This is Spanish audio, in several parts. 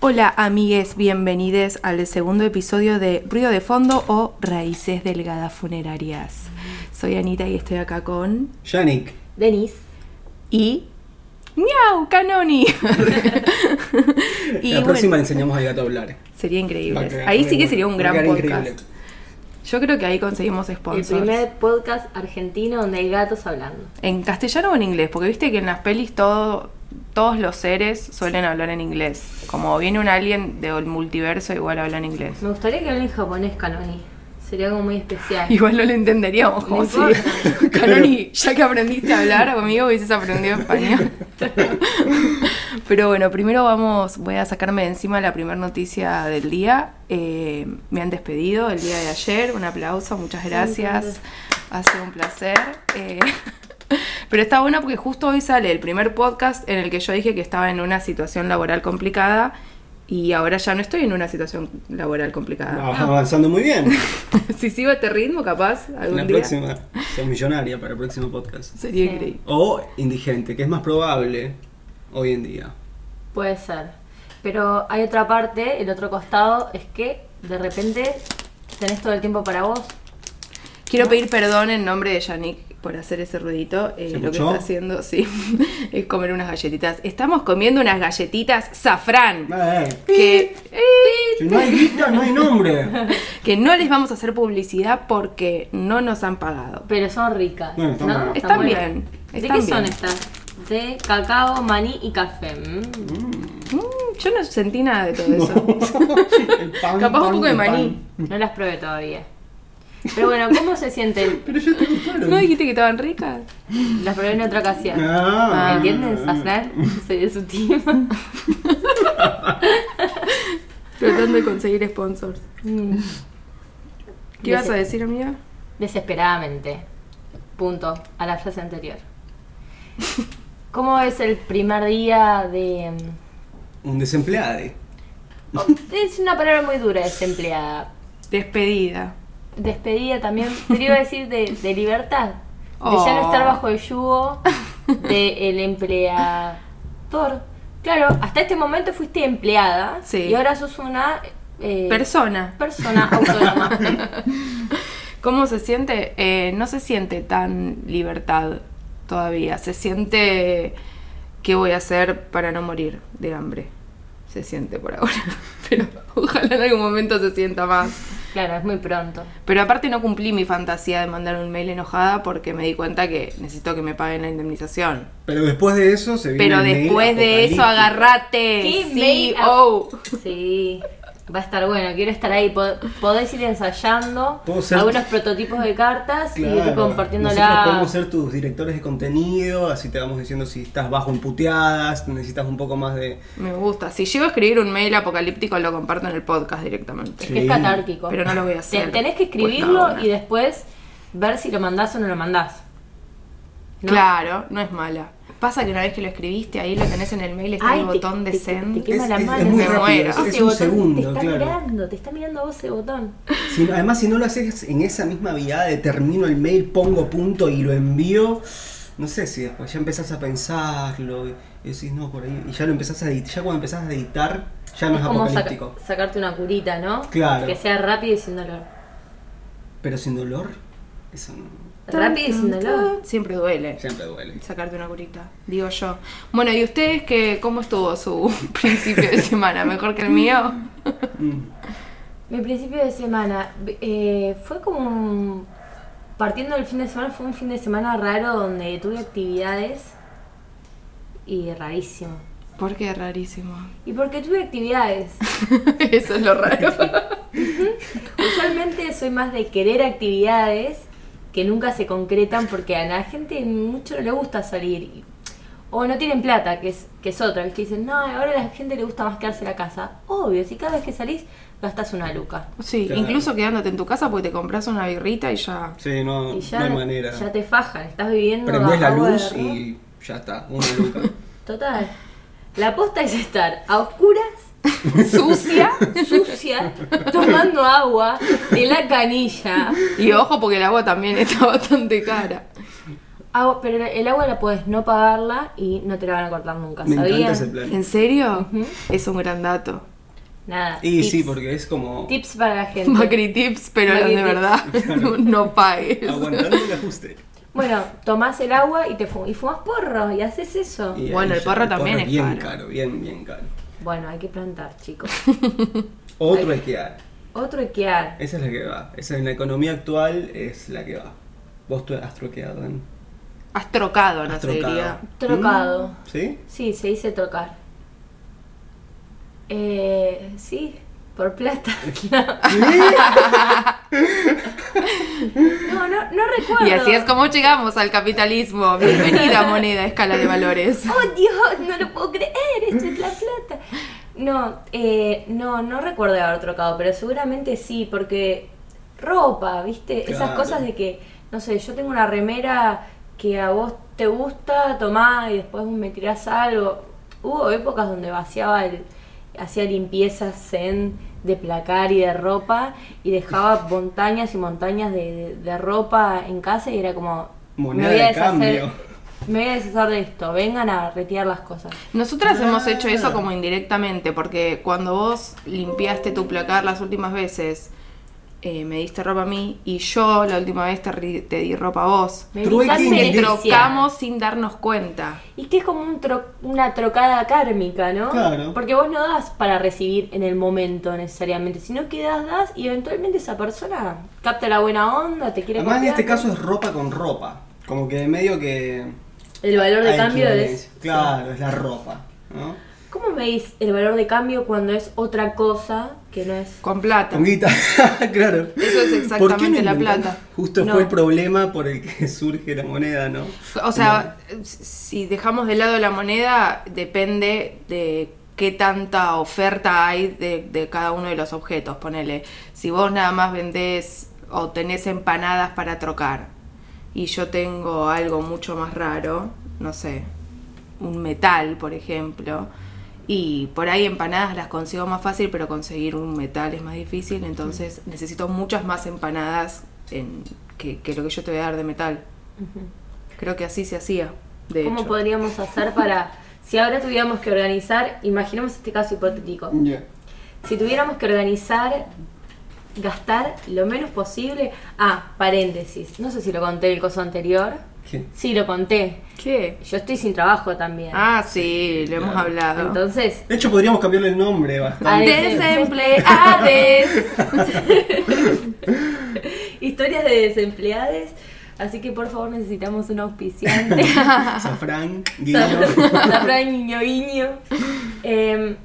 Hola amigues, bienvenidos al segundo episodio de Ruido de Fondo o Raíces Delgadas Funerarias. Soy Anita y estoy acá con... Yannick. Denis. Y... ¡Miau! ¡Canoni! la próxima le enseñamos al gato a hablar. Sería increíble. quedar Ahí sí que sería un gran podcast. increíble. Yo creo que ahí conseguimos El sponsors. primer podcast argentino donde hay gatos hablando. ¿En castellano o en inglés? Porque viste que en las pelis todo, todos los seres suelen hablar en inglés. Como viene un alien del multiverso, igual habla en inglés. Me gustaría que hable en japonés, Canoni. Sería algo muy especial. Igual no lo entenderíamos como si... Canoni, ya que aprendiste a hablar conmigo, hubieses aprendido español. Pero bueno, primero vamos, voy a sacarme de encima la primera noticia del día. Eh, me han despedido el día de ayer, un aplauso, muchas gracias. Ha sido un placer. Eh, pero está bueno porque justo hoy sale el primer podcast en el que yo dije que estaba en una situación laboral complicada y ahora ya no estoy en una situación laboral complicada. Va avanzando muy bien. si sigo este ritmo, capaz, algún la día próxima, sos millonaria para el próximo podcast. sería Sí. increíble. O indigente, que es más probable hoy en día. Puede ser. Pero hay otra parte, el otro costado, es que de repente tenés todo el tiempo para vos. Quiero pedir perdón en nombre de Yannick por hacer ese ruidito. Eh, ¿Se lo que está haciendo, sí, es comer unas galletitas. Estamos comiendo unas galletitas safrán. Eh, Que, si no hay guita, no hay nombre. que no les vamos a hacer publicidad porque no nos han pagado. Pero son ricas. Bueno, están ¿no? Están bien, ¿De están qué son estas? De cacao, maní y café. Mm. Mm, yo no sentí nada de todo eso. El pan, Capaz un poco de pan. maní. No las probé todavía. Pero bueno, ¿cómo se sienten? Pero ya te gustaron. ¿No dijiste que estaban ricas? Las probé en otra ocasión. Ah. ¿Entiendes, Safran? Soy de su team. Tratando de conseguir sponsors. Mm. ¿Qué ibas a decir, amiga? Desesperadamente. Punto. A la frase anterior. ¿Cómo es el primer día de... Un desempleado. oh, es una palabra muy dura, desempleada. Despedida. Despedida también. Pero iba a decir de, de libertad. De ya no Oh. estar bajo el yugo del empleador. Claro, hasta este momento fuiste empleada. Sí. Y ahora sos una... eh, Persona. persona autónoma. ¿Cómo se siente? Eh, no se siente tan libertad todavía. Se siente qué voy a hacer para no morir de hambre. Se siente por ahora. Pero ojalá en algún momento se sienta más. Claro, es muy pronto. Pero aparte no cumplí mi fantasía de mandar un mail enojada porque me di cuenta que necesito que me paguen la indemnización. Pero después de eso se viene Pero el mail después de eso, agarrate. ¿Qué Sí, mail oh. Sí, va a estar bueno. Quiero estar ahí. Pod- Podés ir ensayando algunos prototipos de cartas y ir compartiéndola. Nosotros podemos ser tus directores de contenido, así te vamos diciendo si estás bajo en puteadas, necesitas un poco más de... Me gusta. Si llego a escribir un mail apocalíptico, lo comparto en el podcast directamente. Es que es catártico. Pero no lo voy a hacer. tenés que Pues escribirlo no. y después ver si lo mandás o no lo mandás. ¿No? Claro, no es mala. Pasa que una vez que lo escribiste, ahí lo tenés en el mail, está Ay, el te- botón de te- send. te quema Es- la es- mano. es muy rápido, es- es un segundo, Te está claro. mirando, te está mirando a vos ese botón. Si- además, si no lo haces en esa misma vía de termino el mail, pongo punto y lo envío, no sé si después ya empezás a pensarlo y, y decís, no, por ahí, y ya lo empezás a editar, ya cuando empezás a editar, ya no es, es como saca- apocalíptico. sacarte una curita, ¿no? Claro. Que sea rápido y sin dolor. Pero sin dolor, eso no, Rápido y sin dolor. Siempre duele siempre duele. sacarte una curita, digo yo. Bueno, ¿y ustedes qué, cómo estuvo su principio de semana? ¿Mejor que el mío? Mi principio de semana eh, fue como un- partiendo del fin de semana, fue un fin de semana raro donde tuve actividades y rarísimo. Porque es rarísimo. ¿Y porque tuve actividades? Eso es lo raro. Usualmente soy más de querer actividades que nunca se concretan porque a la gente mucho no le gusta salir. y- O no tienen plata, que es, que es otra. ¿viste? Dicen, no, ahora a la gente le gusta más quedarse en la casa. Obvio, si cada vez que salís gastas una luca. Sí, Claro. incluso quedándote en tu casa porque te compras una birrita y ya. Sí, no, Y ya, no hay manera. ya te fajan, estás viviendo. Prendés la luz y ya está, una luca. Total. La posta es estar a oscuras, Sucia. sucia, tomando agua de la canilla. Y ojo porque el agua también está bastante cara. Agua- pero el agua la puedes no pagarla y no te la van a cortar nunca. Me encanta ¿Sabían? ese plan. ¿En serio? Es un gran dato. Nada. Y tips. sí, porque es como Tips para la gente. Macri tips, pero Macri de tips. verdad, no, no pagues. aguantando el ajuste. Bueno, tomás el agua y te fu- y fumas porro y haces eso. Y Bueno, el porro también es bien caro. caro. Bien, bien caro. Bueno, hay que plantar, chicos. Otro esquiar. Otro esquiar. Esa es la que va. Esa en la economía actual es la que va. Vos tú has troqueado, ¿no? Has trocado, no Has se trocado. diría. Trocado. Mm, ¿Sí? Sí, se dice trocar. Eh, sí, por plata. No, no, no recuerdo. Y así es como llegamos al capitalismo. Bienvenida moneda a escala de valores. ¡Oh, Dios! No lo puedo creer, esto es la plata. No, eh, no, no recuerdo de haber trocado, pero seguramente sí, porque ropa, ¿viste? Esas cosas de que, no sé, yo tengo una remera que a vos te gusta, tomá y después me tirás algo. Hubo épocas donde vaciaba el, hacía limpieza zen de placar y de ropa y dejaba montañas y montañas de, de- de ropa en casa y era como Moneda me voy a de deshacer cambio. me voy a deshacer de esto vengan a retirar las cosas Nosotras hemos Ah. hecho eso como indirectamente, porque cuando vos limpiaste tu placar las últimas veces, eh, me diste ropa a mí y yo la última vez te, te di ropa a vos. me Que trocamos sin darnos cuenta. y que es como un tro- una trocada kármica no Claro. porque vos no das para recibir en el momento necesariamente sino que das das y eventualmente esa persona capta la buena onda te quiere Además en copiar. este caso es ropa con ropa. Como que de medio que... el valor de cambio es. Claro, es la ropa. ¿no? ¿Cómo medís el valor de cambio cuando es otra cosa que no es Con plata. Con guita, claro. Eso es exactamente ¿Por qué no la plata. Justo No. fue el problema por el que surge la moneda, ¿no? O sea, si dejamos de lado la moneda, depende de qué tanta oferta hay de, de cada uno de los objetos. Ponele, si vos nada más vendés o tenés empanadas para trocar y yo tengo algo mucho más raro, no sé, un metal, por ejemplo, y por ahí empanadas las consigo más fácil, pero conseguir un metal es más difícil, entonces necesito muchas más empanadas en- que, que lo que yo te voy a dar de metal. Creo que así se hacía, de ¿Cómo hecho. podríamos hacer para, si ahora tuviéramos que organizar, imaginemos este caso hipotético, si tuviéramos que organizar, gastar lo menos posible, ah, paréntesis, no sé si lo conté el coso anterior, ¿Qué? sí lo conté, ¿Qué? yo estoy sin trabajo también, Ah, sí, lo hemos Claro. hablado. entonces, De hecho podríamos cambiarle el nombre bastante. Desempleades. Historias de desempleades. Así que por favor necesitamos un auspiciante. Safrán, guiño. Safran guiño guiño. Eh,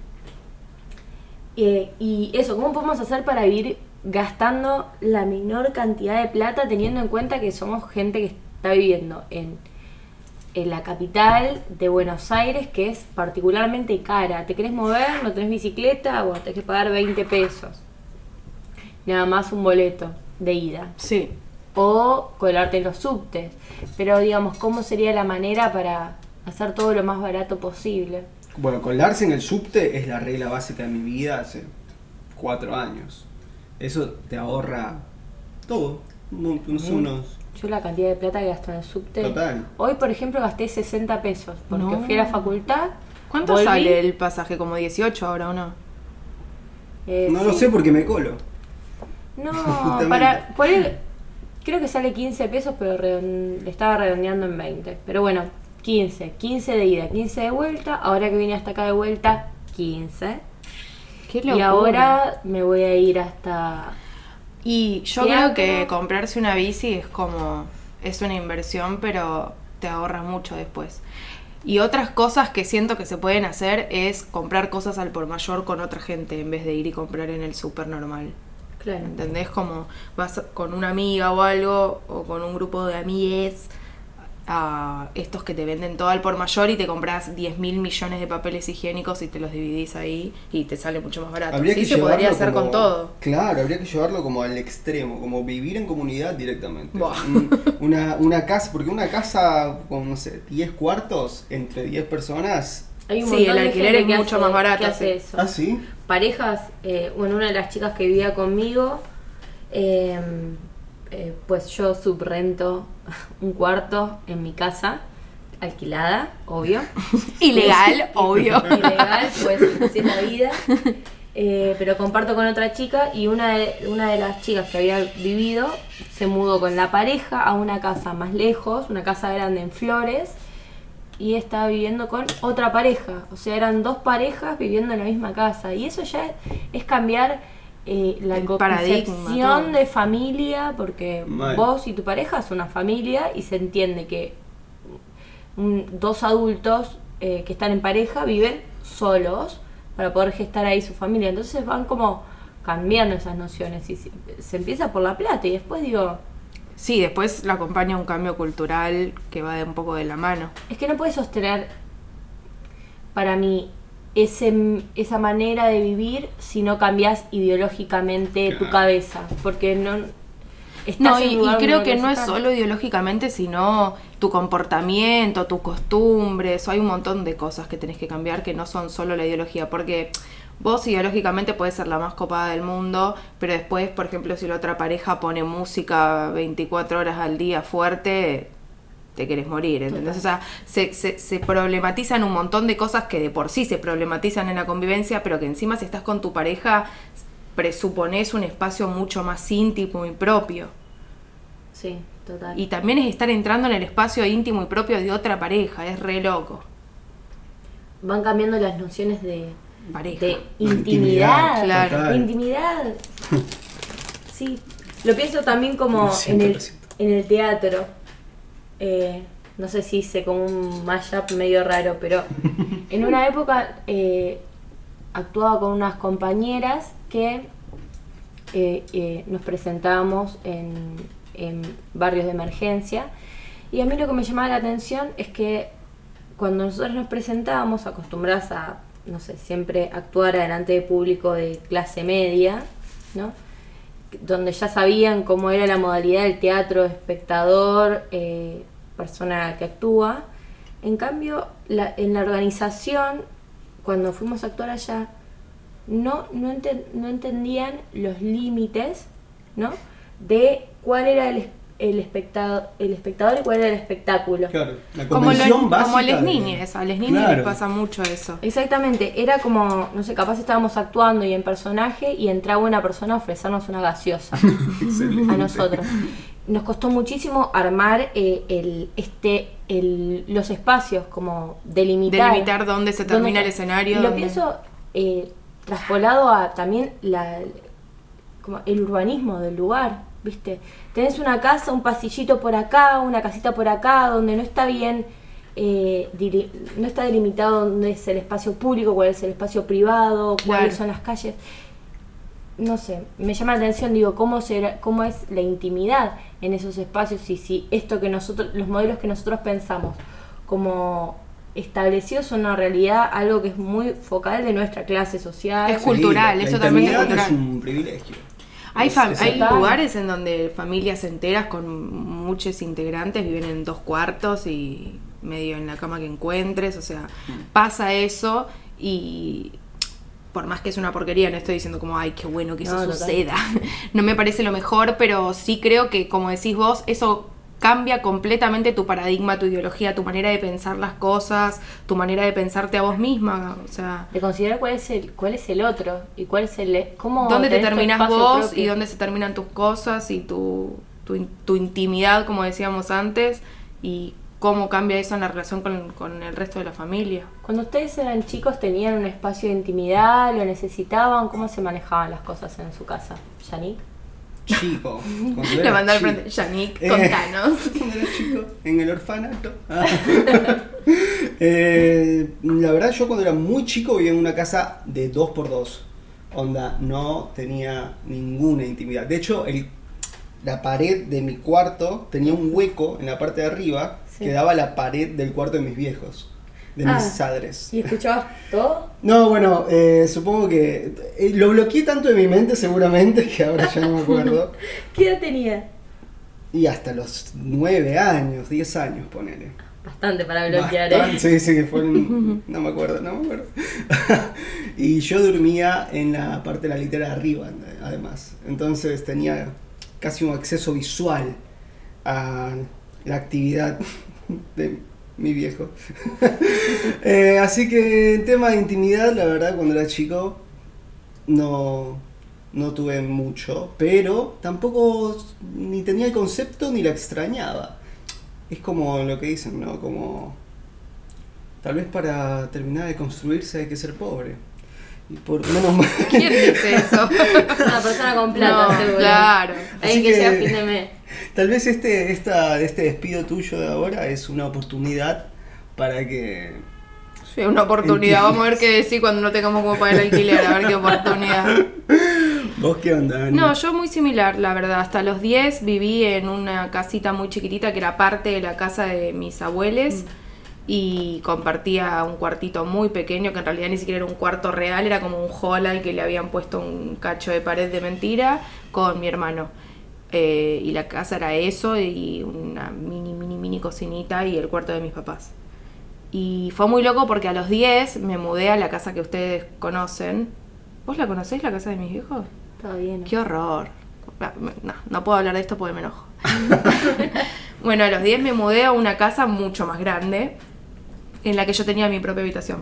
eh, y eso, ¿cómo podemos hacer para vivir gastando la menor cantidad de plata teniendo en cuenta que somos gente que está viviendo en, en la capital de Buenos Aires, que es particularmente cara? ¿Te querés mover? ¿No tenés bicicleta? Bueno, tenés que pagar 20 pesos. Nada más un boleto de ida Sí. o colarte en los subtes. Pero digamos, ¿cómo sería la manera para hacer todo lo más barato posible? Bueno, colarse en el subte es la regla básica de mi vida hace cuatro años. Eso te ahorra todo. No, no sé, unos... Yo la cantidad de plata que gasto en el subte. Total. Hoy, por ejemplo, gasté 60 pesos porque No. fui a la facultad. ¿Cuánto volví, sale el pasaje? ¿Como 18 ahora o no? eh, No lo sé porque me colo. No, para. Por él, creo que sale 15 pesos, pero redon- le estaba redondeando en 20. Pero bueno, 15. 15 de ida, 15 de vuelta. Ahora que vine hasta acá de vuelta, 15. Qué Y ahora me voy a ir hasta. Y yo creo que comprarse una bici es como. Es una inversión, pero te ahorra mucho después. Y otras cosas que siento que se pueden hacer es comprar cosas al por mayor con otra gente en vez de ir y comprar en el súper normal. Claro. ¿Entendés? Como vas con una amiga o algo, o con un grupo de amigues, a estos que te venden todo al por mayor y te compras 10 mil millones de papeles higiénicos y te los dividís ahí y te sale mucho más barato. Habría sí, que se podría llevarlo hacer como- con todo. Claro, habría que llevarlo como al extremo, como vivir en comunidad directamente. Un- Una, una casa, porque una casa con, no sé, 10 cuartos entre 10 personas. Hay un Sí, montón el de alquiler es que mucho hace- más barato, que hace sí. eso. Ah, sí. Parejas, eh, bueno, una de las chicas que vivía conmigo, eh, eh, pues yo subrento un cuarto en mi casa, alquilada, obvio. Ilegal, obvio. Ilegal, pues así es la vida. Eh, pero comparto con otra chica y una de, una de las chicas que había vivido se mudó con la pareja a una casa más lejos, una casa grande en Flores, y estaba viviendo con otra pareja. O sea, eran dos parejas viviendo en la misma casa. Y eso ya es, es cambiar eh, la El concepción de familia, porque Mal. vos y tu pareja son una familia y se entiende que un- dos adultos eh, que están en pareja viven solos para poder gestar ahí su familia. Entonces van como cambiando esas nociones y se, se empieza por la plata y después digo, Sí, después la acompaña un cambio cultural que va de un poco de la mano. es que no puedes sostener para mí ese, esa manera de vivir si no cambias ideológicamente tu cabeza, porque no... estás No, en y, y creo que no es solo ideológicamente, sino tu comportamiento, tus costumbres. Hay un montón de cosas que tenés que cambiar que no son solo la ideología. Porque vos ideológicamente puedes ser la más copada del mundo, pero después, por ejemplo, si la otra pareja pone música 24 horas al día fuerte, te querés morir, ¿entendés? O sea, se, se, se problematizan un montón de cosas que de por sí se problematizan en la convivencia, pero que encima si estás con tu pareja presuponés un espacio mucho más íntimo y propio. Sí, total. Y también es estar entrando en el espacio íntimo y propio de otra pareja, es re loco. Van cambiando las nociones de, Pareja. de intimidad. claro. total. Intimidad. Sí. Lo pienso también como Lo en el, en el teatro. Eh, no sé si hice como un mashup medio raro, pero en una época eh, actuaba con unas compañeras que eh, nos presentábamos en, en barrios de emergencia. Y a mí lo que me llamaba la atención es que cuando nosotros nos presentábamos, acostumbradas a, no sé, siempre actuar delante de público de clase media, ¿no? Donde ya sabían cómo era la modalidad del teatro, espectador, eh, persona que actúa. En cambio, la- en la organización, cuando fuimos a actuar allá, no, no, no entendían los límites, ¿no? De cuál era el, el, espectador, el espectador y cuál era el espectáculo. Claro, la Como, lo- convención básica como de- niñas, a las niñas Claro. les pasa mucho eso. Exactamente, era como, no sé, capaz estábamos actuando y en personaje y entraba una persona a ofrecernos una gaseosa a nosotros. Nos costó muchísimo armar eh, el, este, el, los espacios, como delimitar. Delimitar dónde se termina el escenario, Y lo dónde- pienso eh, traspolado a también la, como el urbanismo del lugar, ¿viste? Tenés una casa, un pasillito por acá, una casita por acá, donde no está bien, eh, no está delimitado dónde es el espacio público, cuál es el espacio privado, cuáles Claro. son las calles. No sé, me llama la atención, digo, cómo será, cómo es la intimidad en esos espacios y si esto que nosotros, los modelos que nosotros pensamos como establecidos son una realidad, algo que es muy focal de nuestra clase social. Es cultural, la es totalmente intimidad cultural. es un privilegio. Hay, hay lugares en donde familias enteras con muchos integrantes viven en dos cuartos y medio en la cama que encuentres, o sea, pasa eso y por más que es una porquería, no estoy diciendo como, ay, qué bueno que eso No, suceda, no me parece lo mejor, pero sí creo que, como decís vos, eso cambia completamente tu paradigma, tu ideología, tu manera de pensar las cosas, tu manera de pensarte a vos misma, o sea... de considerar cuál es el cuál es el otro y cuál es el cómo dónde te terminas vos propio. y dónde se terminan tus cosas y tu, tu, tu intimidad, como decíamos antes, y cómo cambia eso en la relación con, con el resto de la familia. Cuando ustedes eran chicos tenían un espacio de intimidad, lo necesitaban, ¿cómo se manejaban las cosas en su casa? Yannick. Chico. Le mandó al frente, Yannick, Eh, contanos. Cuando era chico, en el orfanato. Ah. Eh, la verdad, yo cuando era muy chico vivía en una casa de 2x2. Onda, no tenía ninguna intimidad. De hecho, el, la pared de mi cuarto tenía un hueco en la parte de arriba Sí. que daba a la pared del cuarto de mis viejos, de Ah. mis padres. ¿Y escuchabas todo? No, bueno, eh, supongo que eh, lo bloqueé tanto de mi mente seguramente que ahora ya no me acuerdo. ¿Qué edad tenía? Y hasta los 9 años, 10 años, ponele. Bastante para bloquear, Bastante, ¿eh? Sí, sí, que fueron. No me acuerdo, no me acuerdo. y yo dormía en la parte de la litera de arriba, además. Entonces tenía casi un acceso visual a la actividad de mi viejo. Eh, así que en tema de intimidad, la verdad, cuando era chico no, no tuve mucho, pero tampoco ni tenía el concepto ni la extrañaba. Es como lo que dicen, ¿no? Como tal vez para terminar de construirse hay que ser pobre. Y por menos mal. ¿Quién dice eso? Una persona con plata, No, seguro. claro. Alguien que, que- llega a fin de mes. Tal vez este, esta, este despido tuyo de ahora es una oportunidad para que Sí, una oportunidad. Vamos a ver qué decir cuando no tengamos como pagar el alquiler. A ver qué oportunidad. ¿Vos qué onda, Dani? No, yo muy similar, la verdad. Hasta los 10 viví en una casita muy chiquitita que era parte de la casa de mis abuelos y compartía un cuartito muy pequeño que en realidad ni siquiera era un cuarto real, era como un hall al que le habían puesto un cacho de pared de mentira con mi hermano. Eh, y la casa era eso y una mini, mini, mini cocinita y el cuarto de mis papás. Y fue muy loco porque a los 10 me mudé a la casa que ustedes conocen. ¿Vos la conocéis, la casa de mis viejos? Todo bien. Qué horror. Ah, No, no puedo hablar de esto porque me enojo. bueno, a los 10 me mudé a una casa mucho más grande en la que yo tenía mi propia habitación.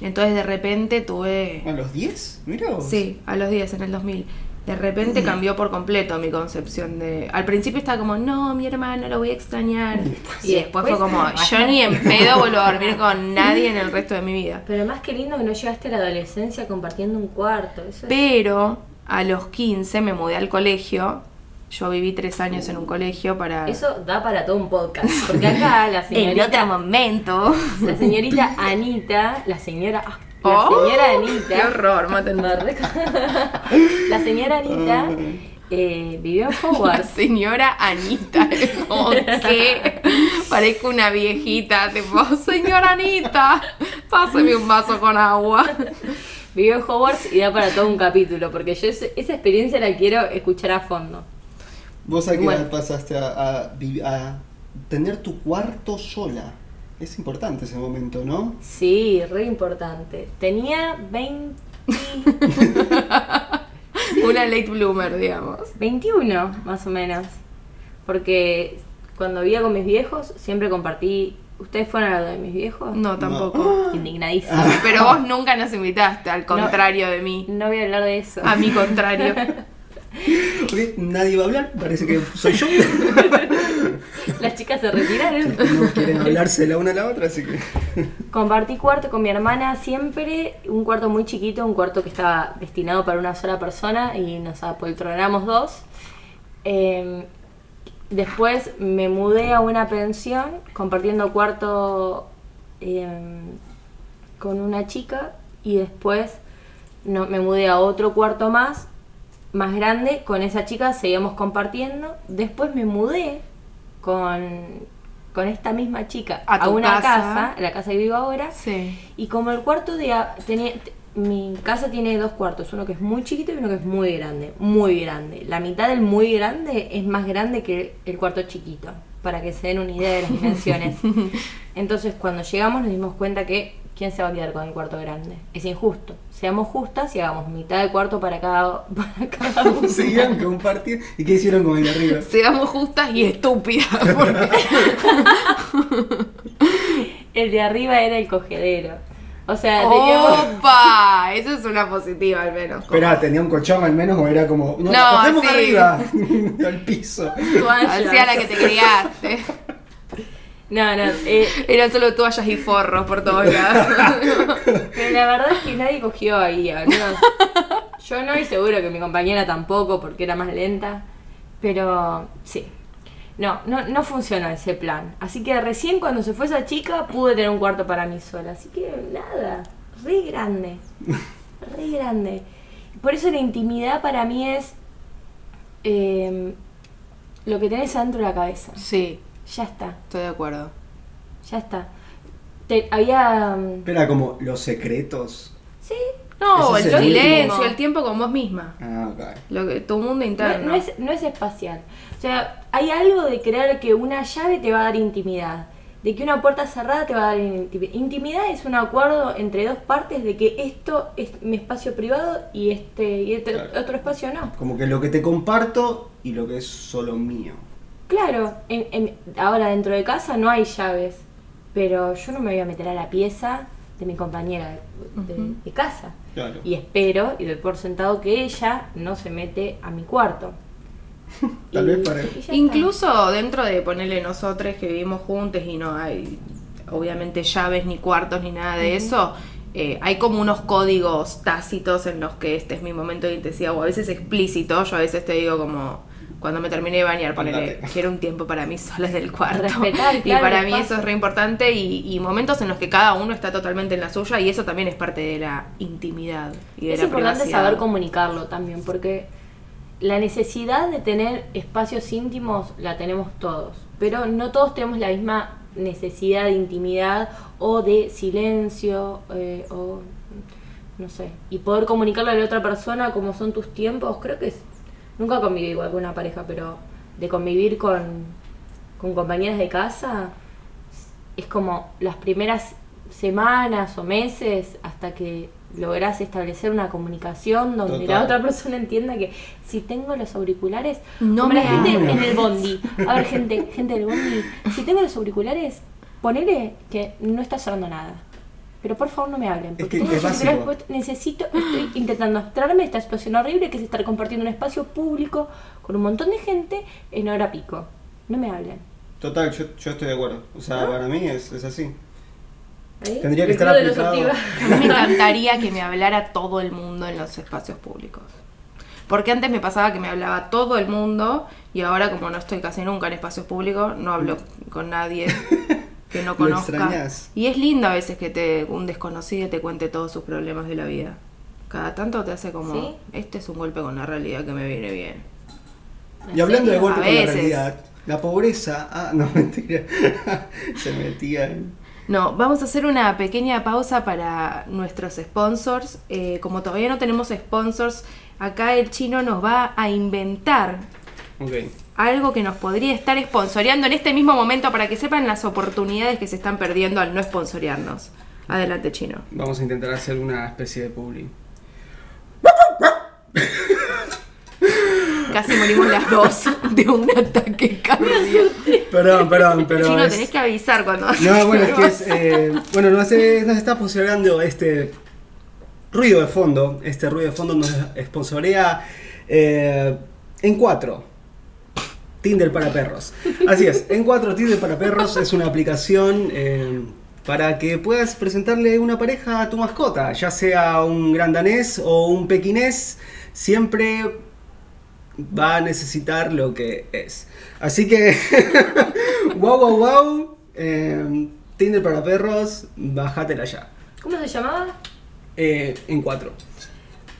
Entonces de repente tuve... ¿A los 10? Mira vos. Sí, a los 10, en el 2000. De repente cambió por completo mi concepción de... Al principio estaba como, no, mi hermano lo voy a extrañar. Y después fue como, yo ni en pedo vuelvo a dormir con nadie en el resto de mi vida. Pero más que lindo que no llegaste a la adolescencia compartiendo un cuarto. Eso es- Pero a los 15 me mudé al colegio. Yo viví tres años en un colegio para... Eso da para todo un podcast. Porque acá la en señorita, otro momento. la señorita Anita, la señora, la Oh, señora Anita, Qué horror, mátenme. La señora Anita eh, vivió en La Hogwarts. señora Anita, como que parezco una viejita, tipo, señora Anita, páseme un vaso con agua. Vivió en Hogwarts y da para todo un capítulo. Porque yo esa experiencia la quiero escuchar a fondo. ¿Vos a qué Bueno. pasaste a, a vi- a tener tu cuarto sola? Es importante ese momento, ¿no? Sí, re importante. Tenía 20, Una late bloomer, digamos. 21 más o menos. Porque cuando vivía con mis viejos siempre compartí... ¿Ustedes fueron a lo de mis viejos? No, tampoco. Indignadísima. Pero vos nunca nos invitaste, al contrario de mí. No voy a hablar de eso. A mi contrario. Nadie va a hablar, parece que soy yo. Las chicas se retiraron. No quieren hablarse la una a la otra, así que. Compartí cuarto con mi hermana siempre, un cuarto muy chiquito, un cuarto que estaba destinado para una sola persona y nos apoltronamos dos. Eh, después me mudé a una pensión compartiendo cuarto eh, con una chica y después no, me mudé a otro cuarto más, más grande, con esa chica seguíamos compartiendo. Después me mudé con, con esta misma chica A una casa. casa, la casa que vivo ahora. Sí. Y como el cuarto de... tenía, mi casa tiene dos cuartos, uno que es muy chiquito y uno que es muy grande, muy grande. La mitad del muy grande es más grande que el cuarto chiquito, para que se den una idea de las dimensiones. Entonces cuando llegamos nos dimos cuenta que ¿quién se va a quedar con el cuarto grande? Es injusto. Seamos justas y hagamos mitad de cuarto para cada, para cada uno. Seguían compartiendo. ¿Y qué hicieron con el de arriba? Seamos justas y estúpidas. Porque... El de arriba era el cogedero. O sea, teníamos... ¡Opa! Eso es una positiva al menos. Espera, ¿tenía un colchón al menos o era como. No, No, cogemos sí. arriba! al piso. Hacía la que te criaste. No, no. eh, Eran solo toallas y forros por todos lados. Pero la verdad es que nadie cogió ahí, al menos yo no y seguro que mi compañera tampoco porque era más lenta. Pero sí. No, no, no funcionó ese plan. Así que recién cuando se fue esa chica pude tener un cuarto para mí sola. Así que nada, re grande. Re grande. Por eso la intimidad para mí es eh, lo que tenés adentro de la cabeza. Sí, Ya está, estoy de acuerdo. ya está. Te- había... mm, Espera, como los secretos. Sí, No, el el silencio, el tiempo con vos misma. Ah, ok. Lo que, tu mundo No, interno. no es, no es espacial. O sea, hay algo de creer que una llave te va a dar intimidad. de que una puerta cerrada te va a dar intimidad. Intimidad es un acuerdo entre dos partes de que esto es mi espacio privado y este, y este Claro. otro espacio no. Como que lo que te comparto y lo que es solo mío. Claro, en- en- ahora dentro de casa no hay llaves, pero yo no me voy a meter a la pieza de mi compañera de, de- de casa. Claro. Y espero y doy por sentado que ella no se mete a mi cuarto. Tal Y- vez para- está. Incluso dentro de ponerle nosotros que vivimos juntos y no hay obviamente llaves ni cuartos ni nada de eso, eh, hay como unos códigos tácitos en los que este es mi momento de intensidad o a veces explícito, yo a veces te digo como cuando me terminé de bañar, ponele, Andate. quiero un tiempo para mí sola del cuarto. Respetar, y claro, para el mí eso es re importante y, y momentos en los que cada uno está totalmente en la suya y eso también es parte de la intimidad y de Es la importante privacidad. saber comunicarlo también, porque la necesidad de tener espacios íntimos la tenemos todos, pero no todos tenemos la misma necesidad de intimidad o de silencio eh, o no sé, y poder comunicarle a la otra persona cómo son tus tiempos, creo que es, nunca conviví igual con una pareja, pero de convivir con, con compañeras de casa es como las primeras semanas o meses hasta que lográs establecer una comunicación donde Total. la otra persona entienda que si tengo los auriculares, No como me la gente en el bondi, a ver gente, gente del bondi, si tengo los auriculares, ponele que no está sonando nada. Pero por favor no me hablen, Es porque que tengo es puestos, necesito, estoy intentando abstraerme de esta situación horrible que es estar compartiendo un espacio público con un montón de gente en hora pico. No me hablen. Total, yo, yo estoy de acuerdo. O sea, para mí es, es así. Tendría que estar aplicado. ortigas. A mí me encantaría que me hablara todo el mundo en los espacios públicos. Porque antes me pasaba que me hablaba todo el mundo y ahora como no estoy casi nunca en espacios públicos, no hablo con nadie que no conozca. Y es lindo a veces que te un desconocido te cuente todos sus problemas de la vida. Cada tanto te hace como, ¿Sí? este es un golpe con la realidad que me viene bien. Y hablando de golpe A con la realidad, la pobreza. Ah, no, mentira. Se metía en. No, vamos a hacer una pequeña pausa para nuestros sponsors. Eh, como todavía no tenemos sponsors, acá el chino nos va a inventar Ok. Algo que nos podría estar sponsoreando en este mismo momento para que sepan las oportunidades que se están perdiendo al no sponsorearnos. Adelante, chino. Vamos a intentar hacer una especie de publi. Casi morimos las dos de un ataque cardíaco. Perdón, perdón, pero. chino, es- tenés que avisar cuando No, bueno, es que es. eh, bueno, nos, nos está funcionando este ruido de fondo. Este ruido de fondo nos sponsorea eh, en cuatro. Tinder para perros. Así es, en cuatro Tinder para perros es una aplicación eh, para que puedas presentarle una pareja a tu mascota, ya sea un gran danés o un pequinés, siempre va a necesitar lo que es. Así que, wow, wow, wow, eh, Tinder para perros, bájatela ya. ¿Cómo se llamaba? Eh, en cuatro.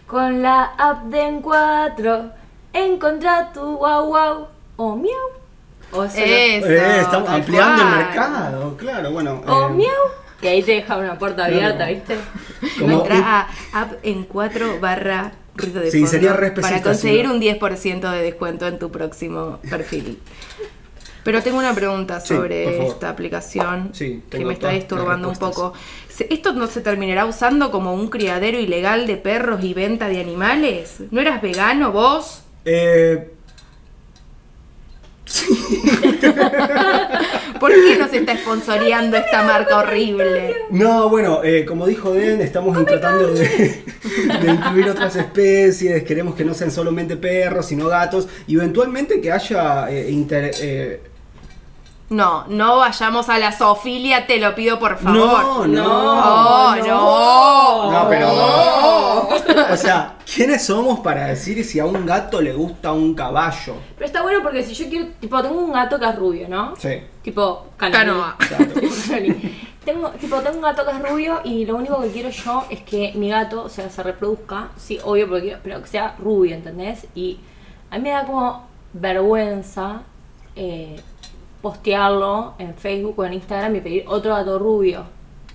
Con la app de En4, encontrá tu guau guau o miau. O, Eso, Eh, estamos ampliando el mercado, claro, bueno. o eh, miau. Y ahí te deja una puerta Claro. abierta, ¿viste? Como Entra un- a app en 4 barra ruido de Sí, fondo sería re para conseguir un 10% de descuento en tu próximo perfil. Pero tengo una pregunta sobre esta aplicación Sí, que me está disturbando un poco. ¿Esto no se terminará usando como un criadero ilegal de perros y venta de animales? ¿No eras vegano vos? eh, ¿Por qué nos está sponsoreando esta marca horrible? no, bueno, eh, como dijo Den, estamos tratando de, de incluir otras especies, queremos que no sean solamente perros, sino gatos, y eventualmente que haya eh, inter- eh, No, no vayamos a la zoofilia, te lo pido por favor. No, no, no, no. No, pero. O sea, ¿quiénes somos para decir si a un gato le gusta un caballo? Pero está bueno porque si yo quiero, tipo, tengo un gato que es rubio, ¿no? Sí. Tipo. Canoa. Tengo, tipo, tengo un gato que es rubio y lo único que quiero yo es que mi gato, o sea, se reproduzca. Sí, obvio, porque quiero- pero que sea rubio, ¿entendés? Y a mí me da como vergüenza eh, postearlo en Facebook o en Instagram y pedir otro gato rubio.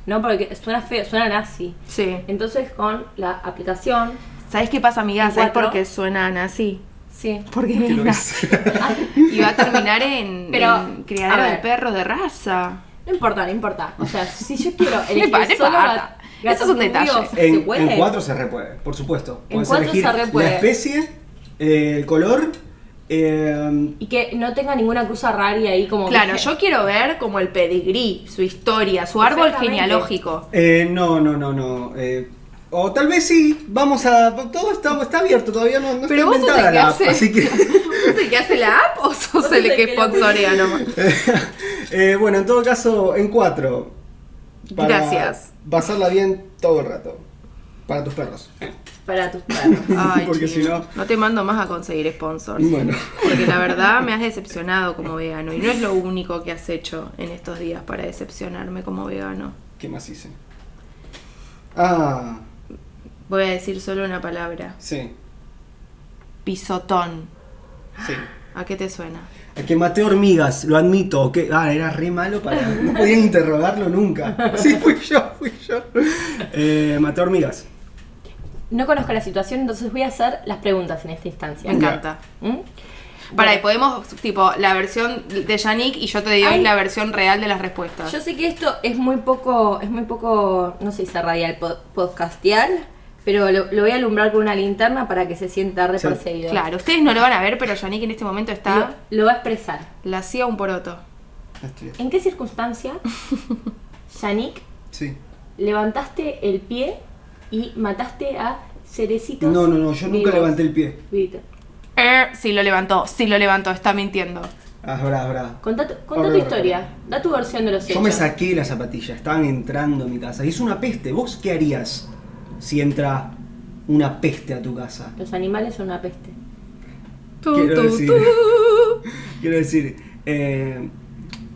No, porque suena feo, suena nazi. Sí. Entonces con la aplicación, ¿Sabes qué pasa, amiga? ¿Sabes por qué suena nazi? sí. Porque Que es lo nazi. es. Y va a terminar en, Pero, en criadero de perros de raza. No importa, no importa. O sea, si yo quiero No elegir no solo importa. gat- Eso es un detalle. rubios, ¿se En, puede? en cuatro se repuede, por supuesto. En cuatro elegir se repuede. la especie, eh, el color. Eh, Y que no tenga ninguna cruz rari ahí como... Claro, que- yo quiero ver como el pedigrí, su historia, su árbol genealógico. eh, no, no, no, no. eh, o tal vez sí, vamos a. Todo está, está abierto, todavía no, no Pero está vos inventada la app, hace. así que. ¿Sos el que hace la app o sos Vos el que que sponsorea nomás? Eh, bueno, en todo caso, en cuatro. Gracias. Pasarla bien todo el rato. Para tus perros. Para tus perros. Ay, Porque si no- No te mando más a conseguir sponsors. Bueno. Porque la verdad me has decepcionado como vegano. Y no es lo único que has hecho en estos días para decepcionarme como vegano. ¿Qué más hice? Ah, Voy a decir solo una palabra. sí, Pisotón. sí. ¿A qué te suena? A que maté hormigas, lo admito. Que, ah, era re malo para. No podían interrogarlo nunca. Sí, fui yo, fui yo. Eh, maté hormigas. No conozco la situación, entonces voy a hacer las preguntas en esta instancia. Me encanta. ¿Mm? Para, y Bueno, podemos, tipo, la versión de Yannick y yo te doy Ay. la versión real de las respuestas. Yo sé que esto es muy poco, es muy poco, no sé si se radial, pod- podcastial, pero lo, lo voy a alumbrar con una linterna para que se sienta re Sí. perseguido. Claro, ustedes no lo van a ver, pero Yannick en este momento está. Lo, lo va a expresar. La hacía un poroto. Estoy- ¿En qué circunstancia, Yannick, Sí. levantaste el pie y mataste a Cerecitos? No, no, no, yo nunca vivos? levanté el pie. Vivito. Eh, sí lo levantó, sí lo levantó, está mintiendo. Ah, brá, brá. Contá, tu- contá historia, da tu versión de los hechos. Yo me saqué las zapatillas, estaban entrando a mi casa. Y es una peste. ¿Vos qué harías si entra una peste a tu casa? Los animales son una peste. Tu, Quiero tu, decir- tu. Quiero decir, eh,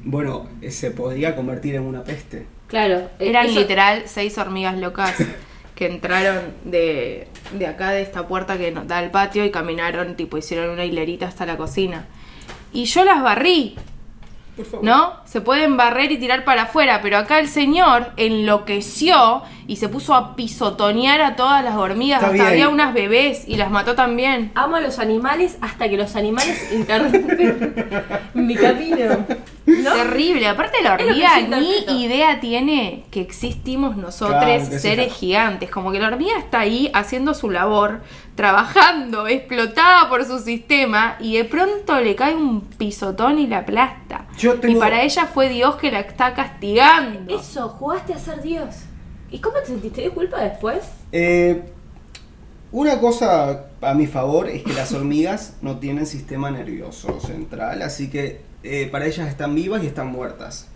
bueno, eh, se podría convertir en una peste. Claro. eh, Eran eso- literal seis hormigas locas que entraron de, de acá, de esta puerta que nos da al patio y caminaron, tipo, hicieron una hilerita hasta la cocina. Y yo las barrí, Por favor. ¿no? Se pueden barrer y tirar para afuera, pero acá el señor enloqueció y se puso a pisotonear a todas las hormigas. Está Hasta bien. había unas bebés y las mató también. Amo a los animales hasta que los animales interrumpen mi camino. ¿No? Terrible. Aparte la hormiga ni idea tiene que existimos nosotros, Claro, que sí, seres claro. gigantes. Como que la hormiga está ahí haciendo su labor, trabajando, explotada por su sistema, y de pronto le cae un pisotón y la aplasta. Yo tengo- Y para ella fue Dios que la está castigando. Eso, jugaste a ser Dios. ¿Y cómo te sentiste? ¿De culpa después? Eh, una cosa a mi favor es que las hormigas no tienen sistema nervioso central, así que eh, para ellas están vivas y están muertas.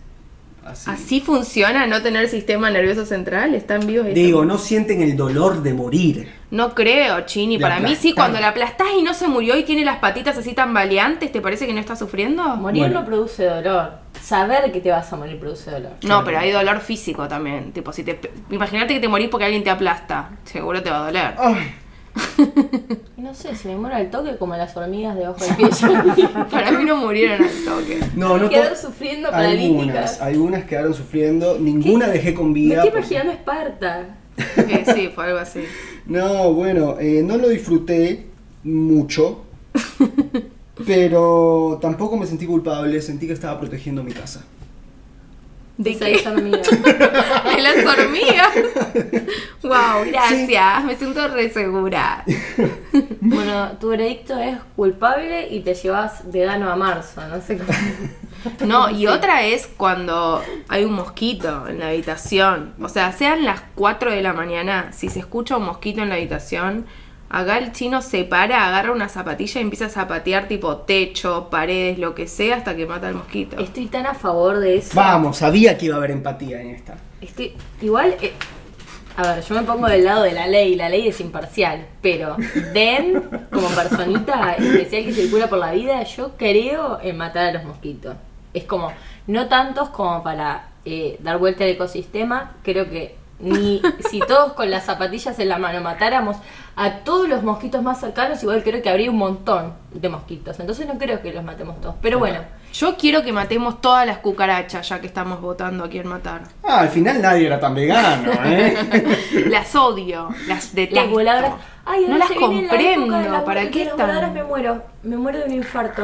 Así. Así funciona no tener sistema nervioso central, están vivos. y Digo, están- no sienten el dolor de morir. No creo, Chini. De Para mí sí, cuando la aplastás y no se murió y tiene las patitas así tan baleantes, ¿te parece que no está sufriendo? Morir Bueno. no produce dolor. Saber que te vas a morir produce dolor. No, pero hay dolor físico también. Tipo, si te. Imagínate que te morís porque alguien te aplasta. Seguro te va a doler. Ay, Y no sé, si me muero al toque como las hormigas debajo del pie. yo- Para mí no murieron al toque. no, no Quedaron sufriendo algunas, paralíticas. algunas quedaron sufriendo, ninguna dejé con Me vida. estoy porque- imaginando Esparta. Eh, sí, fue algo así. No, bueno, eh, no lo disfruté mucho, pero tampoco me sentí culpable, sentí que estaba protegiendo mi casa. ¿De qué? es hormiga. De las hormigas. wow, gracias. Me siento re segura. Bueno, tu veredicto es culpable y te llevas vegano a marzo. No sé cómo. No, y otra es cuando hay un mosquito en la habitación. O sea, sean las 4 de la mañana, si se escucha un mosquito en la habitación, acá el chino se para, agarra una zapatilla y empieza a zapatear tipo techo, paredes, lo que sea, hasta que mata al mosquito. Estoy tan a favor de eso. Vamos, sabía que iba a haber empatía en esta. Estoy, igual, eh, a ver, yo me pongo del lado de la ley, la ley es imparcial, pero Den, como personita especial que circula por la vida, yo creo en matar a los mosquitos. Es como, no tantos como para eh, dar vuelta al ecosistema, creo que ni si todos con las zapatillas en la mano matáramos a todos los mosquitos más cercanos, igual creo que habría un montón de mosquitos. Entonces no creo que los matemos todos. Pero bueno, Yo quiero que matemos todas las cucarachas, ya que estamos votando a quién matar. Ah, al final nadie era tan vegano, ¿eh? Las odio, las detesto. Las voladoras. Ay, no las comprendo. la- ¿Para de qué las voladoras están? me muero. Me muero de un infarto.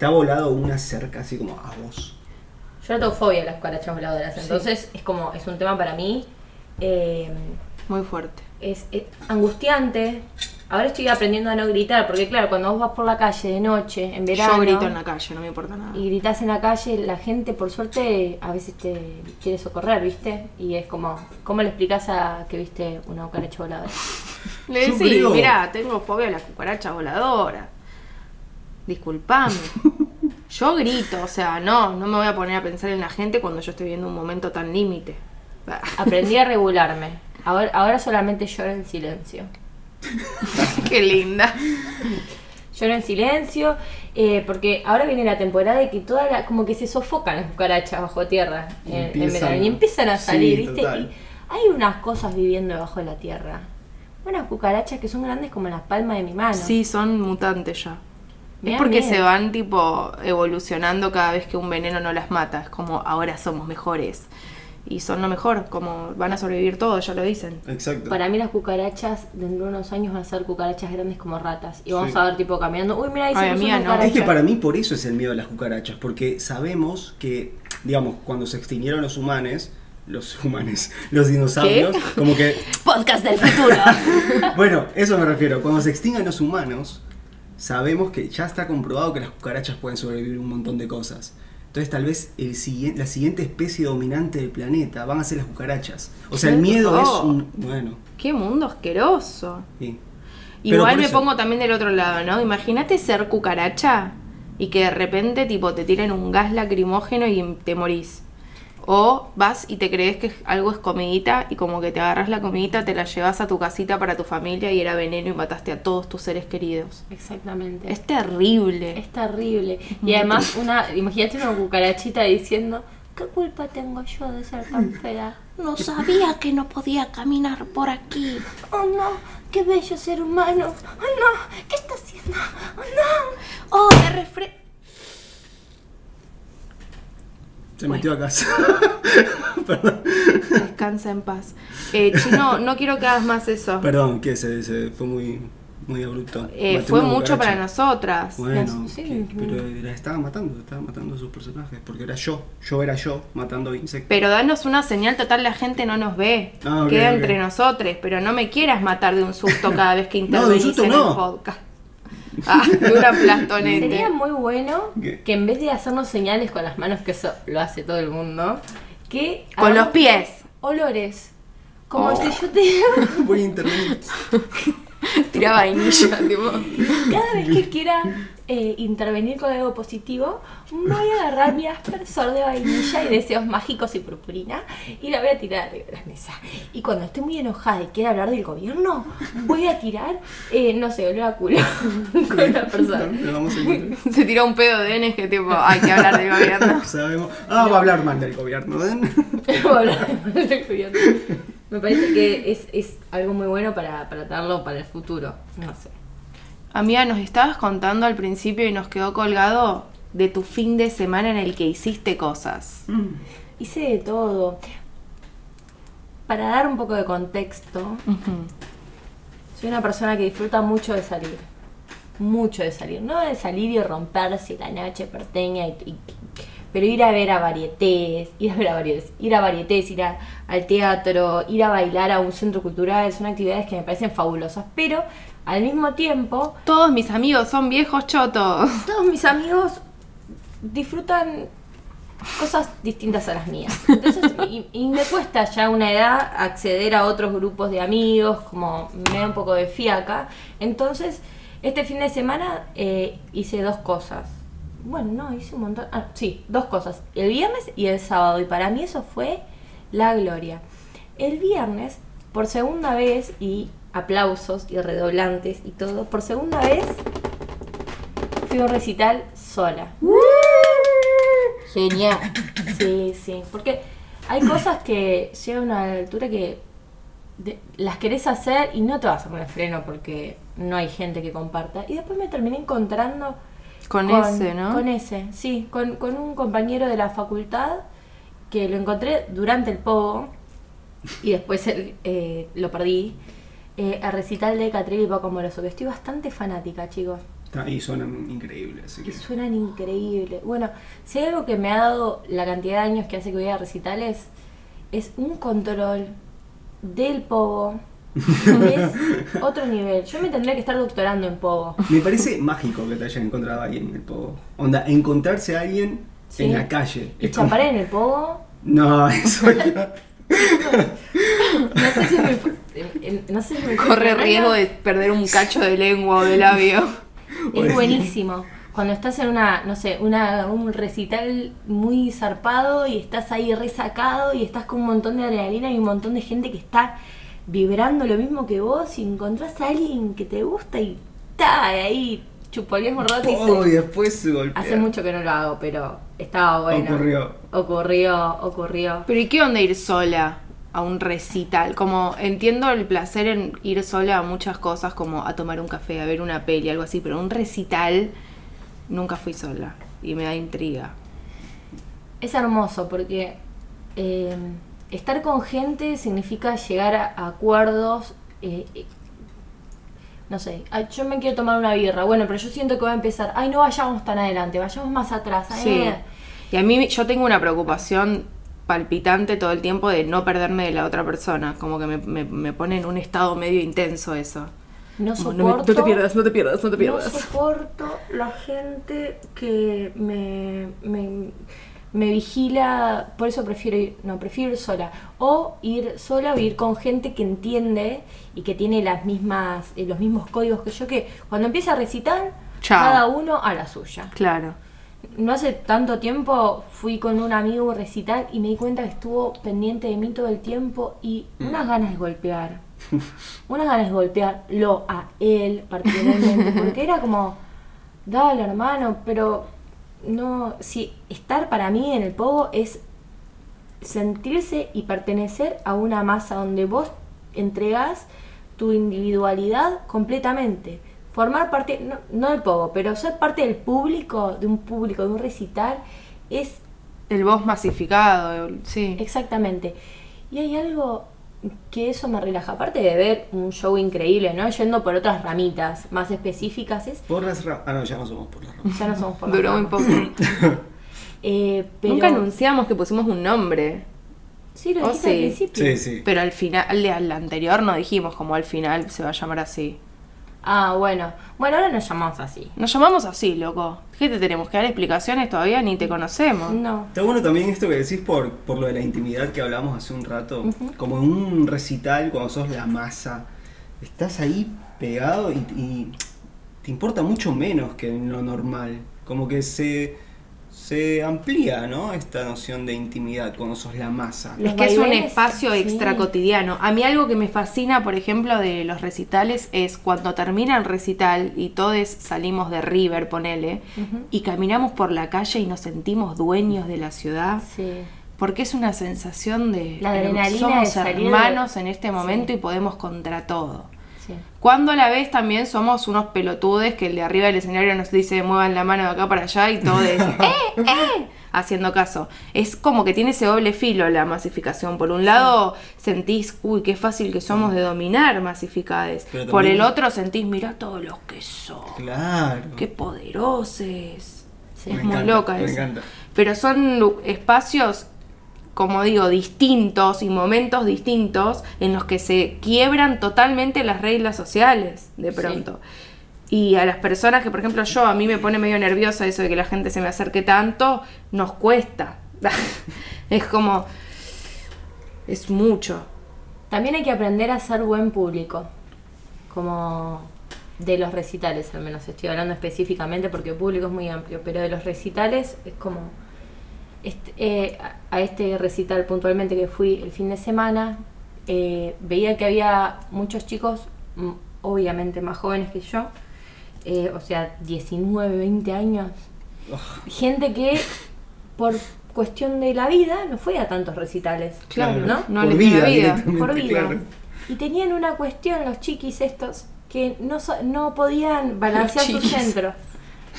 Te ha volado una cerca así como a vos. Yo no tengo fobia a las cucarachas voladoras, entonces es como, es un tema para mí. eh, Muy fuerte. es, es angustiante. Ahora estoy aprendiendo a no gritar, porque claro, cuando vos vas por la calle de noche, en verano, Yo grito en la calle, no me importa nada. y gritas en la calle, la gente por suerte a veces te quiere socorrer, ¿viste? Y es como, ¿cómo le explicas a que viste una cucaracha voladora? Le decís, mira, tengo fobia a la cucaracha voladora. Disculpame. Yo grito, o sea, no, no me voy a poner a pensar en la gente cuando yo estoy viendo un momento tan límite. Aprendí a regularme. Ahora, ahora solamente lloro en silencio. Qué linda. Lloro en silencio, eh, porque ahora viene la temporada de que toda la, como que se sofocan las cucarachas bajo tierra en, en Empiezan verano y empiezan a sí, salir, ¿viste? total. Y hay unas cosas viviendo debajo de la tierra. Unas cucarachas que son grandes como las palmas de mi mano. Sí, son mutantes ya. Me Es porque miedo. se van tipo evolucionando cada vez que un veneno no las mata. Es como ahora somos mejores. Y son lo mejor, como van a sobrevivir todos, ya lo dicen. Exacto. Para mí las cucarachas dentro de unos años van a ser cucarachas grandes como ratas. Y vamos Sí. a ver tipo caminando, uy mira ahí se una no. Es que para mí por eso es el miedo a las cucarachas, porque sabemos que, digamos, cuando se extinguieron los humanos, los humanos, los dinosaurios, como que, Podcast del futuro. bueno, eso me refiero, cuando se extingan los humanos, sabemos que ya está comprobado que las cucarachas pueden sobrevivir un montón de cosas. Entonces tal vez el siguiente, la siguiente especie dominante del planeta van a ser las cucarachas. O sea, el miedo es horror. un... Bueno, Qué mundo asqueroso. sí. Igual me eso- pongo también del otro lado, ¿no? Imagínate ser cucaracha y que de repente tipo te tiren un gas lacrimógeno y te morís. O vas y te crees que algo es comidita y como que te agarras la comidita, te la llevas a tu casita para tu familia y era veneno y mataste a todos tus seres queridos. Exactamente. Es terrible. Es terrible. Y además, una, imagínate una cucarachita diciendo, ¿qué culpa tengo yo de ser tan fea? No sabía que no podía caminar por aquí. Oh no, qué bello ser humano. Oh no, ¿qué está haciendo? Oh no. Oh, me refre... Se metió a casa. Perdón. Descansa en paz. Eh, Chino, no quiero que hagas más eso. Perdón, que se, se fue muy, muy abrupto. Eh, fue mucho para nosotras. Bueno, Sí, que- pero la estaba matando, estaba matando a sus personajes, porque era yo, yo era yo matando insectos. Pero danos una señal total, la gente no nos ve. Ah, ok, Queda entre nosotros, pero no me quieras matar de un susto cada vez que No, de un intervenís susto en no. el podcast. Ah, de una plastonete. Sería muy bueno ¿Qué? que en vez de hacernos señales con las manos, que eso lo hace todo el mundo, que... Con los pies. Olores. Como Oh. si yo te... Voy a intervenir. Tira vainilla, tipo. Cada vez que quiera eh, intervenir con algo positivo, voy a agarrar mi aspersor de vainilla y deseos mágicos y purpurina y la voy a tirar arriba de la mesa. Y cuando esté muy enojada y quiera hablar del gobierno, voy a tirar, eh, no sé, olor a culo con la persona. Vamos a. Se tiró un pedo de N que tipo, hay que hablar del gobierno. Sabemos. Ah, va a hablar mal del gobierno, ¿ven? Voy a hablar del gobierno. Me parece que es, es algo muy bueno para, para tenerlo para el futuro. No sé. Amiga, nos estabas contando al principio y nos quedó colgado de tu fin de semana en el que hiciste cosas. Hice de todo. Para dar un poco de contexto. Soy una persona que disfruta mucho de salir. Mucho de salir. No de salir y romperse la noche porteña, y, y- pero ir a ver a varietés, ir a ver a varietés, ir a varietés, ir a- al teatro, ir a bailar a un centro cultural, son actividades que me parecen fabulosas. Pero al mismo tiempo, Todos mis amigos son viejos chotos. todos mis amigos disfrutan cosas distintas a las mías. Entonces, y, y me cuesta ya una edad acceder a otros grupos de amigos, como me da un poco de fiaca. Entonces, este fin de semana eh, hice dos cosas. Bueno, no, hice un montón. Ah, sí, dos cosas. El viernes y el sábado. Y para mí eso fue la gloria. El viernes, por segunda vez, y aplausos y redoblantes y todo, por segunda vez fui a un recital sola. Genial. Sí, sí, porque hay cosas que llegan a una altura que de- las querés hacer y no te vas a poner freno porque no hay gente que comparta. Y después me terminé encontrando Con ese, ¿no? Con ese, sí, con, con un compañero de la facultad que lo encontré durante el pogo y después el- eh, lo perdí. Eh, a recital de Catril y Paco Moroso, que estoy bastante fanática, chicos. Y suenan increíbles, así que suenan increíbles. Bueno, si hay algo que me ha dado la cantidad de años que hace que voy a recitales, es un control del que es otro nivel. Yo me tendría que estar doctorando en pogo. Me parece mágico que te hayan encontrado a alguien en el pogo. Onda, encontrarse a alguien Sí. en la calle. Y como- en el pogo, No, eso ya. No sé si me, eh, no sé si me Corre riesgo de perder un cacho de lengua o de labio. Es buenísimo. Cuando estás en una, no sé, una, un recital muy zarpado y estás ahí resacado y estás con un montón de adrenalina y un montón de gente que está vibrando lo mismo que vos y encontrás a alguien que te gusta y está ahí chupolés morrote y Oh, y después se golpea. Hace mucho que no lo hago, pero estaba bueno. Ocurrió. Ocurrió, ocurrió. Pero ¿y qué onda ir sola a un recital? Como entiendo el placer en ir sola a muchas cosas, como a tomar un café, a ver una peli, algo así, pero un recital nunca fui sola y me da intriga. Es hermoso porque eh, estar con gente significa llegar a, acuerdos. eh, no sé, ay, yo me quiero tomar una birra. Bueno, pero yo siento que va a empezar. Ay, no vayamos tan adelante, vayamos más atrás. Sí. eh. Y a mí yo tengo una preocupación palpitante todo el tiempo de no perderme de la otra persona, como que me, me- me pone en un estado medio intenso eso. No soporto. no, me- no te pierdas, no te pierdas, no te No pierdas. soporto la gente que me, me, me vigila, por eso prefiero ir, no, prefiero ir sola. O ir sola o ir con gente que entiende y que tiene las mismas, eh, los mismos códigos que yo, que cuando empieza a recitar, Chao. cada uno a la suya. Claro. No hace tanto tiempo fui con un amigo a un recital y me di cuenta que estuvo pendiente de mí todo el tiempo y unas ganas de golpear. unas ganas de golpearlo a él particularmente. Porque era como, dale hermano, pero no, si estar para mí en el pogo es sentirse y pertenecer a una masa donde vos entregás tu individualidad completamente. Formar parte, no, no del pogo, pero ser parte del público, de un público, de un recital, es El voz masificado, sí. exactamente. Y hay algo que eso me relaja, aparte de ver un show increíble, ¿no? Yendo por otras ramitas más específicas, es, Por las ra- Ah, no, ya no somos por las ramas. ya no somos por las Duró muy ramas. poco. Eh, pero, Nunca anunciamos que pusimos un nombre. Sí, lo Oh, dijiste al principio. Sí, sí. Pero al final, al anterior no dijimos como al final se va a llamar así. Ah, bueno. Bueno, ahora nos llamamos así. Nos llamamos así, loco. ¿Qué te tenemos que dar explicaciones todavía? Ni te conocemos. No. Está bueno también esto que decís por, por lo de la intimidad que hablamos hace un rato. Como en un recital, cuando sos la masa, estás ahí pegado y, y te importa mucho menos que en lo normal. Como que se, se amplía, ¿no? Esta noción de intimidad cuando sos la masa. Es que es un espacio sí. extra cotidiano. A mí algo que me fascina, por ejemplo, de los recitales es cuando termina el recital y todos salimos de River, ponele, y caminamos por la calle y nos sentimos dueños de la ciudad. Sí. Porque es una sensación de La adrenalina somos de salir de- hermanos en este momento Sí. y podemos contra todo. Sí. Cuando a la vez también somos unos pelotudes que el de arriba del escenario nos dice muevan la mano de acá para allá y todo es ¡eh! ¡eh! haciendo caso. Es como que tiene ese doble filo la masificación. Por un lado sentís, uy, qué fácil que somos de dominar masificades. Por el otro sentís, mira todos los que son. Claro. Qué poderosos. Sí. Es Me muy encanta, loca me eso. encanta. Pero son espacios, como digo, distintos y momentos distintos en los que se quiebran totalmente las reglas sociales de pronto. Y a las personas que, por ejemplo, yo, a mí me pone medio nerviosa eso de que la gente se me acerque tanto, nos cuesta. es como. Es mucho. También hay que aprender a ser buen público. Como de los recitales, al menos estoy hablando específicamente porque público es muy amplio, pero de los recitales es como. Este- eh, a- este recital puntualmente que fui el fin de semana, eh, veía que había muchos chicos, obviamente más jóvenes que yo, eh, o sea, 19, 20 años, gente que por cuestión de la vida no fue a tantos recitales. Claro, ¿no? No Por vida, por vida. claro. Y tenían una cuestión los chiquis estos que no, so- no podían balancear su centro.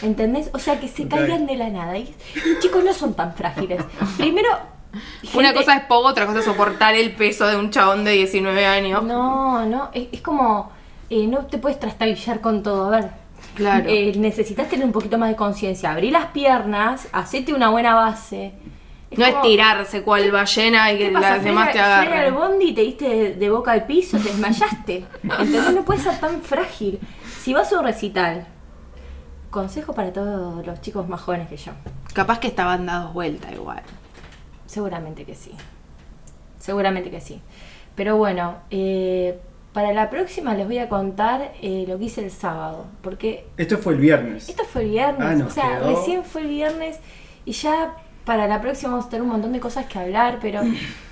¿Entendés? O sea que se Total. caían de la nada. Y los chicos no son tan frágiles. Primero. Una cosa es poco, otra cosa es soportar el peso de un chabón de 19 años. No, no, es, es como. eh, no te puedes trastabillar con todo. A ver, Claro. Eh, necesitas tener un poquito más de conciencia. Abrí las piernas, hacete una buena base. no es como- tirarse cual ballena y ¿Qué que pasa? las demás te Frena- frena el agarren. bondi, te diste de, de boca al piso, te desmayaste. Entonces no puedes ser tan frágil. Si vas a un recital, consejo para todos los chicos más jóvenes que yo. Capaz que estaban dados vuelta igual. Seguramente que sí. Seguramente que sí. Pero bueno, eh, para la próxima les voy a contar eh, lo que hice el sábado. Porque Esto fue el viernes. esto fue el viernes. Ah, nos o sea, quedó. recién fue el viernes y ya para la próxima vamos a tener un montón de cosas que hablar, pero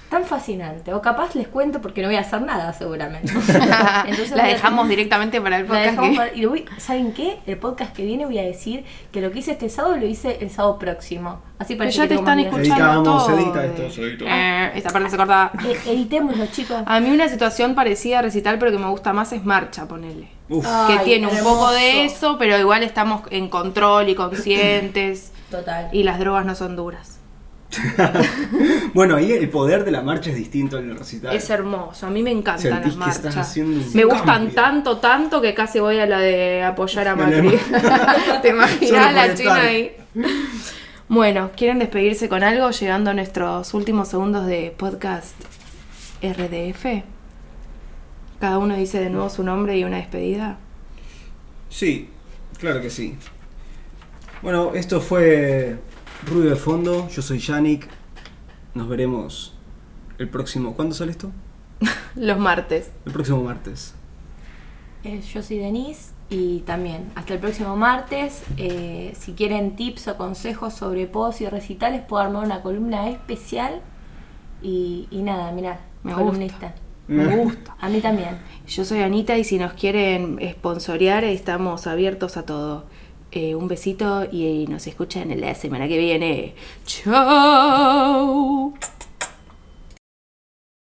tan fascinante. O capaz les cuento porque no voy a hacer nada seguramente. Entonces la a- dejamos directamente para el podcast. que- para- y voy- ¿Saben qué? El podcast que viene voy a decir que lo que hice este sábado lo hice el sábado próximo. Así Pero parece ya que te están escuchando Editamos, todo. edita esto, se edita. Eh, esta parte se corta. E- editémoslo, chicos. A mí una situación parecida a recital, pero que me gusta más es marcha, ponele. Uf. Ay, que tiene un hermoso. poco de eso, pero igual estamos en control y conscientes. Total. y las drogas no son duras. Bueno, ahí el poder de la marcha es distinto al del recital. Es hermoso, a mí me encantan Sentís las marchas. me gustan cambio. tanto, tanto que casi voy a la de apoyar a Macri. ¿Te imaginas la estar. china ahí? Bueno, ¿quieren despedirse con algo llegando a nuestros últimos segundos de podcast RDF? Cada uno dice de nuevo su nombre y una despedida. Sí, claro que sí. Bueno, esto fue Rubio de Fondo. Yo soy Yannick. Nos veremos el próximo. ¿Cuándo sale esto? Los martes. El próximo martes. Eh, yo soy Denise y también hasta el próximo martes. eh, si quieren tips o consejos sobre pos y recitales, puedo armar una columna especial. Y, y nada, mirá, Me columnista. Me gusta. A mí también. Yo soy Anita y si nos quieren sponsorear estamos abiertos a todo. Eh, un besito y nos escuchan la semana que viene. Chao.